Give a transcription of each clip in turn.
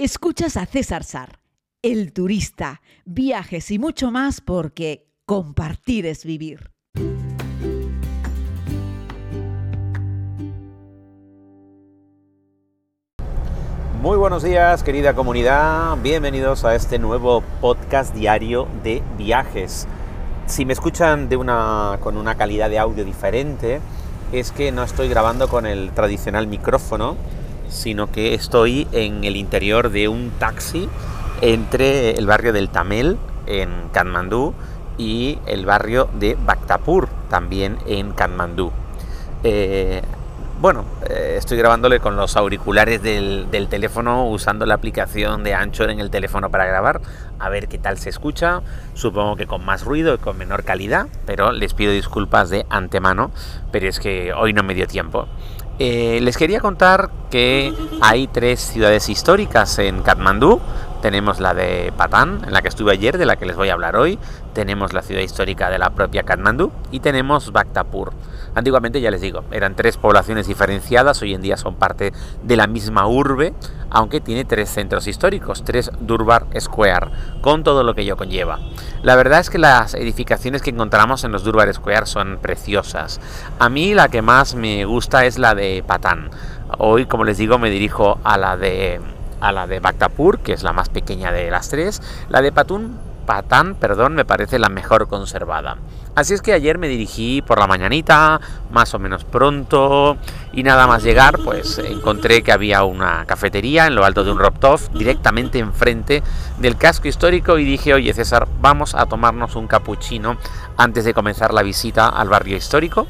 Escuchas a César Sar, el turista, viajes y mucho más porque compartir es vivir. Muy buenos días querida comunidad, bienvenidos a este nuevo podcast diario de viajes. Si me escuchan de una, con una calidad de audio diferente, es que no estoy grabando con el tradicional micrófono, sino que estoy en el interior de un taxi entre el barrio del Tamel en Katmandú y el barrio de Bhaktapur también en Katmandú. Eh, bueno, eh, estoy grabándole con los auriculares del, teléfono usando la aplicación de Anchor en el teléfono para grabar, a ver qué tal se escucha. Supongo que con más ruido y con menor calidad, pero les pido disculpas de antemano, pero es que hoy no me dio tiempo. Eh, les quería contar que hay tres ciudades históricas en Katmandú. Tenemos la de Patán, en la que estuve ayer, de la que les voy a hablar hoy. Tenemos la ciudad histórica de la propia Katmandú y tenemos Bhaktapur. Antiguamente, ya les digo, eran tres poblaciones diferenciadas, hoy en día son parte de la misma urbe, aunque tiene tres centros históricos, tres Durbar Square, con todo lo que ello conlleva. La verdad es que las edificaciones que encontramos en los Durbar Square son preciosas. A mí la que más me gusta es la de Patán. Hoy, como les digo, me dirijo a la de a la de Bhaktapur, que es la más pequeña de las tres. La de Patún Patán, perdón, me parece la mejor conservada. Así es que ayer me dirigí por la mañanita, más o menos pronto, y nada más llegar, pues encontré que había una cafetería en lo alto de un Roptov, directamente enfrente del casco histórico, y dije, oye César, vamos a tomarnos un capuchino antes de comenzar la visita al barrio histórico.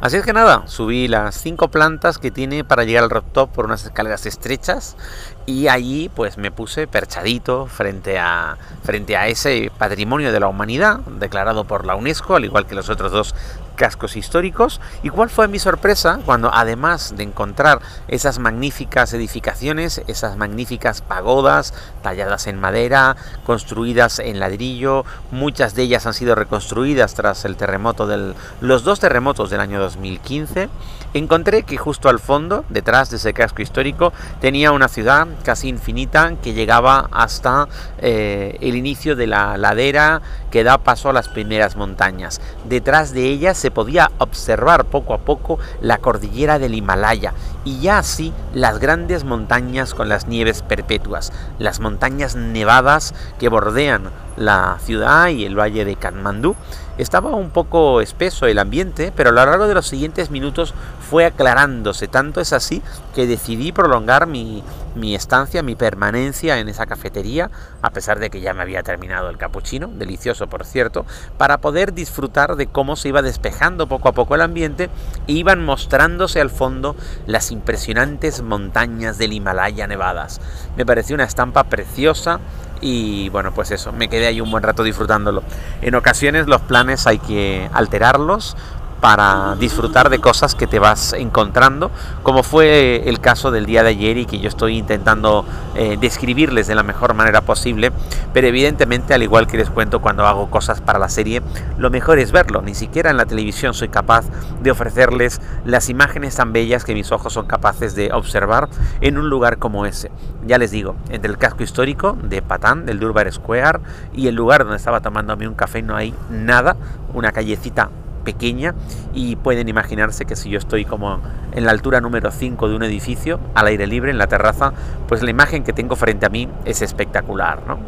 Así es que nada, subí las cinco plantas que tiene para llegar al rooftop por unas escaleras estrechas y allí pues me puse perchadito frente a, frente a ese patrimonio de la humanidad declarado por la UNESCO, al igual que los otros dos cascos históricos. ¿Y cuál fue mi sorpresa cuando además de encontrar esas magníficas edificaciones, esas magníficas pagodas talladas en madera, construidas en ladrillo, muchas de ellas han sido reconstruidas tras el terremoto del los dos terremotos del año 2015, encontré que justo al fondo, detrás de ese casco histórico, tenía una ciudad casi infinita que llegaba hasta eh, el inicio de la ladera que da paso a las primeras montañas. Detrás de ella se podía observar poco a poco la cordillera del Himalaya y ya así las grandes montañas con las nieves perpetuas, las montañas nevadas que bordean la ciudad y el valle de Katmandú. Estaba un poco espeso el ambiente, pero a lo largo de los siguientes minutos fue aclarándose. Tanto es así que decidí prolongar mi, mi estancia, mi permanencia en esa cafetería, a pesar de que ya me había terminado el capuchino, delicioso por cierto, para poder disfrutar de cómo se iba despejando poco a poco el ambiente e iban mostrándose al fondo las impresionantes montañas del Himalaya nevadas. Me pareció una estampa preciosa y bueno, pues eso, me quedé ahí un buen rato disfrutándolo. En ocasiones los planes hay que alterarlos para disfrutar de cosas que te vas encontrando, como fue el caso del día de ayer y que yo estoy intentando eh, describirles de la mejor manera posible, pero evidentemente al igual que les cuento cuando hago cosas para la serie, lo mejor es verlo, ni siquiera en la televisión soy capaz de ofrecerles las imágenes tan bellas que mis ojos son capaces de observar en un lugar como ese. Ya les digo, entre el casco histórico de Patán, del Durbar Square, y el lugar donde estaba tomándome un café no hay nada, una callecita pequeña y pueden imaginarse que si yo estoy como en la altura número 5 de un edificio, al aire libre, en la terraza, pues la imagen que tengo frente a mí es espectacular, ¿no?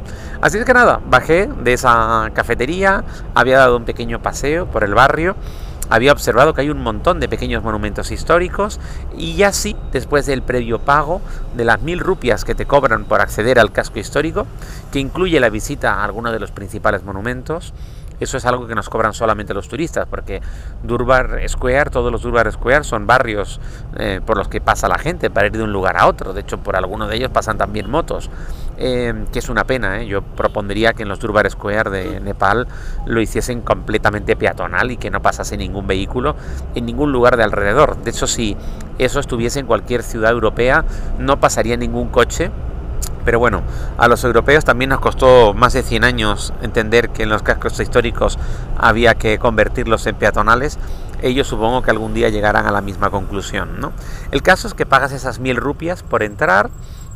Así es que nada, bajé de esa cafetería, había dado un pequeño paseo por el barrio, había observado que hay un montón de pequeños monumentos históricos y ya sí, después del previo pago de las mil rupias que te cobran por acceder al casco histórico, que incluye la visita a alguno de los principales monumentos, eso es algo que nos cobran solamente los turistas, porque Durbar Square, todos los Durbar Square son barrios eh, por los que pasa la gente para ir de un lugar a otro. De hecho, por algunos de ellos pasan también motos, eh, que es una pena. ¿eh? Yo propondría que en los Durbar Square de Nepal lo hiciesen completamente peatonal y que no pasase ningún vehículo en ningún lugar de alrededor. De hecho, si eso estuviese en cualquier ciudad europea, no pasaría ningún coche pero bueno, a los europeos también nos costó más de 100 años entender que en los cascos históricos había que convertirlos en peatonales. Ellos supongo que algún día llegarán a la misma conclusión. ¿no? El caso es que pagas esas mil rupias por entrar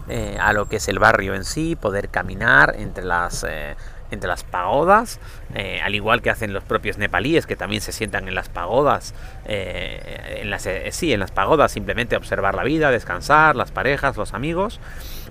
eh, a lo que es el barrio en sí, poder caminar entre las... Eh, entre las pagodas, eh, al igual que hacen los propios nepalíes que también se sientan en las pagodas, en las, sí, en las pagodas simplemente observar la vida, descansar, las parejas, los amigos,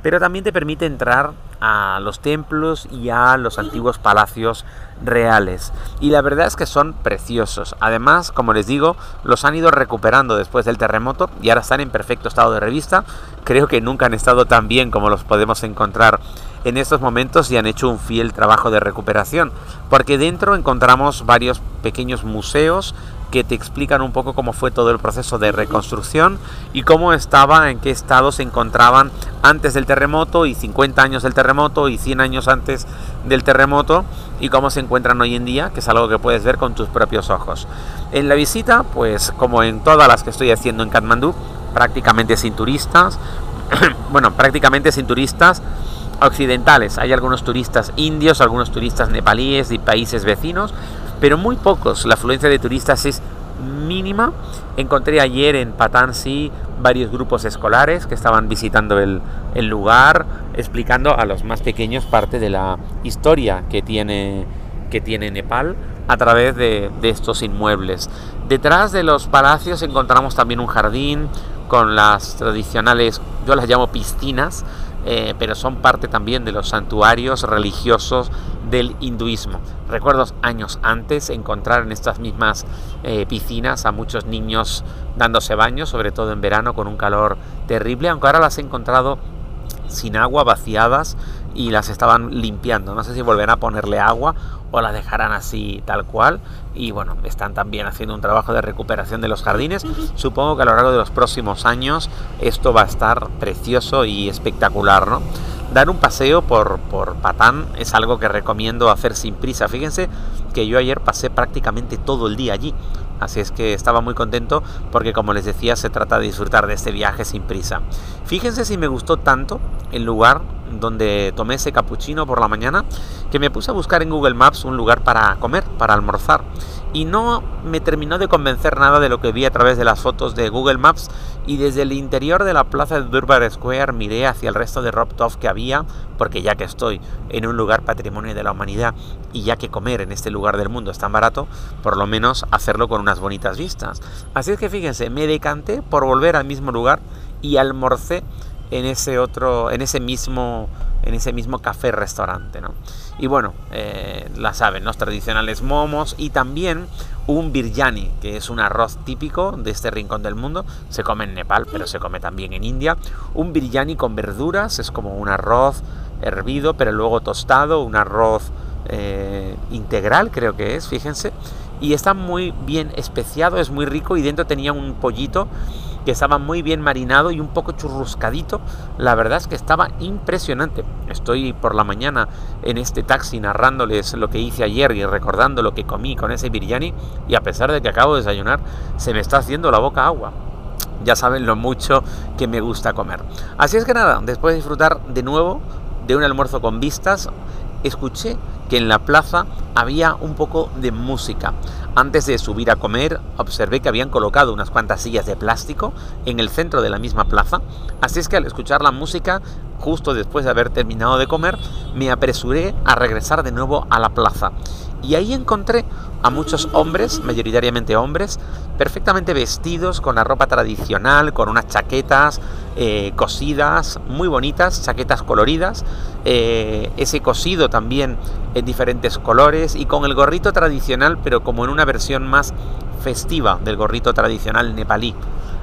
pero también te permite entrar a los templos y a los antiguos palacios reales. Y la verdad es que son preciosos. Además, como les digo, los han ido recuperando después del terremoto y ahora están en perfecto estado de revista. Creo que nunca han estado tan bien como los podemos encontrar en estos momentos y han hecho un fiel trabajo de recuperación, porque dentro encontramos varios pequeños museos que te explican un poco cómo fue todo el proceso de reconstrucción y cómo estaba, en qué estado se encontraban antes del terremoto y 50 años del terremoto y 100 años antes del terremoto y cómo se encuentran hoy en día, que es algo que puedes ver con tus propios ojos. En la visita, pues como en todas las que estoy haciendo en Katmandú, prácticamente sin turistas, bueno, prácticamente sin turistas occidentales. Hay algunos turistas indios, algunos turistas nepalíes y países vecinos, pero muy pocos. La afluencia de turistas es mínima. Encontré ayer en Patansi varios grupos escolares que estaban visitando el, lugar, explicando a los más pequeños parte de la historia que tiene, que tiene Nepal a través de, de estos inmuebles. Detrás de los palacios encontramos también un jardín con las tradicionales, yo las llamo piscinas, eh, pero son parte también de los santuarios religiosos del hinduismo. Recuerdo años antes encontrar en estas mismas eh, piscinas a muchos niños dándose baños, sobre todo en verano con un calor terrible, aunque ahora las he encontrado sin agua, vaciadas y las estaban limpiando. No sé si volverán a ponerle agua o las dejarán así tal cual. Y bueno, están también haciendo un trabajo de recuperación de los jardines. Supongo que a lo largo de los próximos años esto va a estar precioso y espectacular, ¿no? Dar un paseo por, por Patán es algo que recomiendo hacer sin prisa. Fíjense que yo ayer pasé prácticamente todo el día allí. Así es que estaba muy contento porque como les decía se trata de disfrutar de este viaje sin prisa. Fíjense si me gustó tanto el lugar donde tomé ese capuchino por la mañana que me puse a buscar en Google Maps un lugar para comer, para almorzar. Y no me terminó de convencer nada de lo que vi a través de las fotos de Google Maps y desde el interior de la plaza de Durbar Square miré hacia el resto de Roptov que había, porque ya que estoy en un lugar patrimonio de la humanidad y ya que comer en este lugar del mundo es tan barato, por lo menos hacerlo con unas bonitas vistas. Así es que fíjense, me decanté por volver al mismo lugar y almorcé en ese otro, en ese mismo, en ese mismo café restaurante, ¿no? Y bueno, eh, la saben, los tradicionales momos y también un biryani, que es un arroz típico de este rincón del mundo. Se come en Nepal, pero se come también en India. Un biryani con verduras, es como un arroz hervido, pero luego tostado, un arroz eh, integral creo que es, fíjense. Y está muy bien especiado, es muy rico y dentro tenía un pollito que estaba muy bien marinado y un poco churruscadito. La verdad es que estaba impresionante. Estoy por la mañana en este taxi narrándoles lo que hice ayer y recordando lo que comí con ese biryani y a pesar de que acabo de desayunar, se me está haciendo la boca agua. Ya saben lo mucho que me gusta comer. Así es que nada, después de disfrutar de nuevo de un almuerzo con vistas, escuché que en la plaza había un poco de música. Antes de subir a comer, observé que habían colocado unas cuantas sillas de plástico en el centro de la misma plaza, así es que al escuchar la música, justo después de haber terminado de comer, me apresuré a regresar de nuevo a la plaza. Y ahí encontré a muchos hombres, mayoritariamente hombres, perfectamente vestidos con la ropa tradicional, con unas chaquetas eh, cosidas, muy bonitas, chaquetas coloridas, eh, ese cosido también en diferentes colores y con el gorrito tradicional, pero como en una versión más festiva del gorrito tradicional nepalí.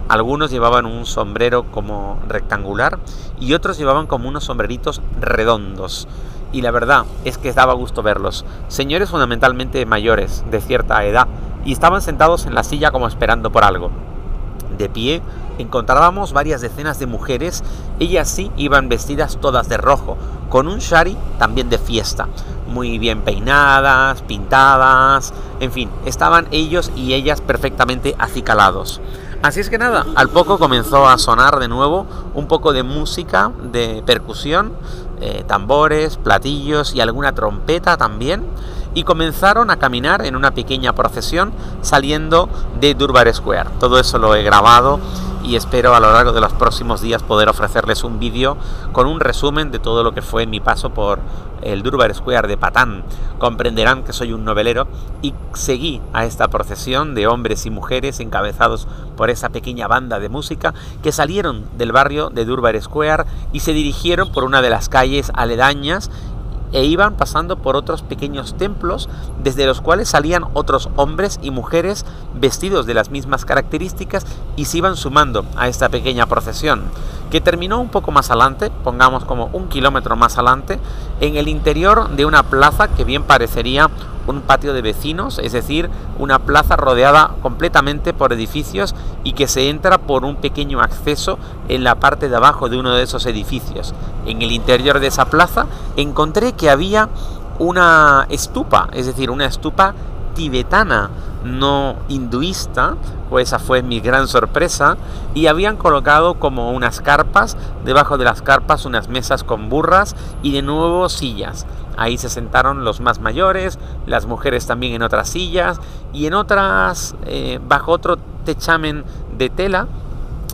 Algunos llevaban un sombrero como rectangular y otros llevaban como unos sombreritos redondos. Y la verdad es que daba gusto verlos. Señores fundamentalmente mayores, de cierta edad, y estaban sentados en la silla como esperando por algo. De pie encontrábamos varias decenas de mujeres, ellas sí iban vestidas todas de rojo, con un shari también de fiesta, muy bien peinadas, pintadas, en fin, estaban ellos y ellas perfectamente acicalados. Así es que nada, al poco comenzó a sonar de nuevo un poco de música, de percusión, eh, tambores, platillos y alguna trompeta también y comenzaron a caminar en una pequeña procesión saliendo de Durbar Square. Todo eso lo he grabado y espero a lo largo de los próximos días poder ofrecerles un vídeo con un resumen de todo lo que fue mi paso por el Durbar Square de Patán. Comprenderán que soy un novelero y seguí a esta procesión de hombres y mujeres encabezados por esa pequeña banda de música que salieron del barrio de Durbar Square y se dirigieron por una de las calles aledañas e iban pasando por otros pequeños templos desde los cuales salían otros hombres y mujeres vestidos de las mismas características y se iban sumando a esta pequeña procesión que terminó un poco más adelante, pongamos como un kilómetro más adelante, en el interior de una plaza que bien parecería un patio de vecinos, es decir, una plaza rodeada completamente por edificios y que se entra por un pequeño acceso en la parte de abajo de uno de esos edificios. En el interior de esa plaza encontré que había una estupa, es decir, una estupa tibetana, no hinduista, pues esa fue mi gran sorpresa, y habían colocado como unas carpas, debajo de las carpas unas mesas con burras y de nuevo sillas. Ahí se sentaron los más mayores, las mujeres también en otras sillas y en otras, eh, bajo otro techamen de tela,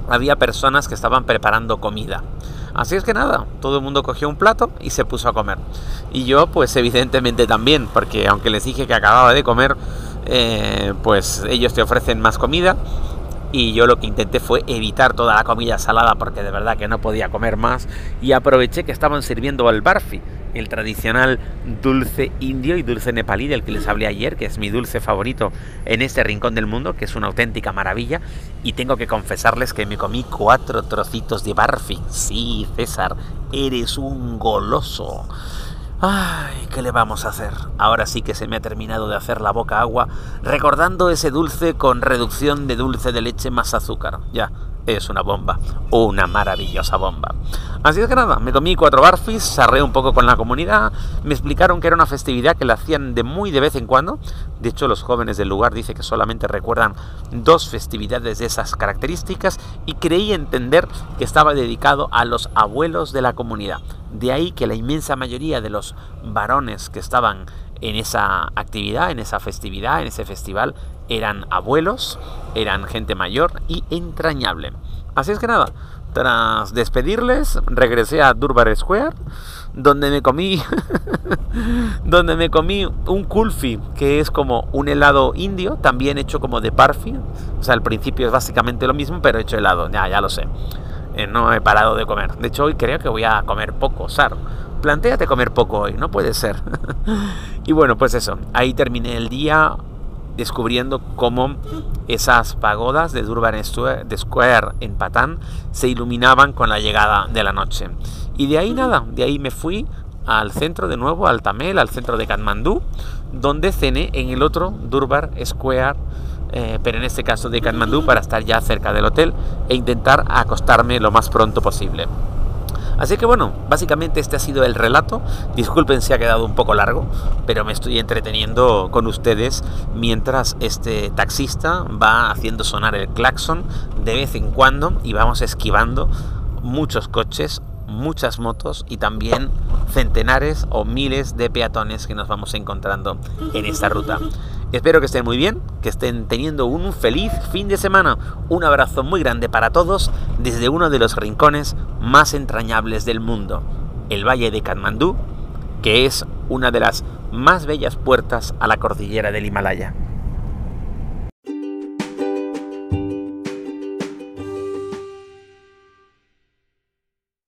había personas que estaban preparando comida. Así es que nada, todo el mundo cogió un plato y se puso a comer. Y yo pues evidentemente también, porque aunque les dije que acababa de comer, eh, pues ellos te ofrecen más comida y yo lo que intenté fue evitar toda la comida salada porque de verdad que no podía comer más y aproveché que estaban sirviendo al barfi, el tradicional dulce indio y dulce nepalí del que les hablé ayer, que es mi dulce favorito en este rincón del mundo, que es una auténtica maravilla y tengo que confesarles que me comí cuatro trocitos de barfi. Sí, César, eres un goloso. Ay, ¿qué le vamos a hacer? Ahora sí que se me ha terminado de hacer la boca agua recordando ese dulce con reducción de dulce de leche más azúcar. Ya, es una bomba, una maravillosa bomba. Así es que nada, me comí cuatro barfis, sarré un poco con la comunidad, me explicaron que era una festividad que la hacían de muy de vez en cuando. De hecho, los jóvenes del lugar dicen que solamente recuerdan dos festividades de esas características y creí entender que estaba dedicado a los abuelos de la comunidad. De ahí que la inmensa mayoría de los varones que estaban en esa actividad, en esa festividad, en ese festival, eran abuelos, eran gente mayor y entrañable. Así es que nada, tras despedirles, regresé a Durbar Square, donde me comí, donde me comí un kulfi, que es como un helado indio, también hecho como de parfi. O sea, al principio es básicamente lo mismo, pero hecho helado. Ya, ya lo sé. Eh, no he parado de comer. De hecho, hoy creo que voy a comer poco, Sar. Plantéate comer poco hoy, no puede ser. y bueno, pues eso. Ahí terminé el día descubriendo cómo esas pagodas de Durban Square en Patán se iluminaban con la llegada de la noche. Y de ahí nada, de ahí me fui al centro de nuevo, al Tamel, al centro de Katmandú, donde cené en el otro Durbar Square, eh, pero en este caso de Katmandú, para estar ya cerca del hotel e intentar acostarme lo más pronto posible. Así que bueno, básicamente este ha sido el relato. Disculpen si ha quedado un poco largo, pero me estoy entreteniendo con ustedes mientras este taxista va haciendo sonar el claxon de vez en cuando y vamos esquivando muchos coches, muchas motos y también centenares o miles de peatones que nos vamos encontrando en esta ruta. Espero que estén muy bien, que estén teniendo un feliz fin de semana. Un abrazo muy grande para todos desde uno de los rincones más entrañables del mundo, el Valle de Katmandú, que es una de las más bellas puertas a la cordillera del Himalaya.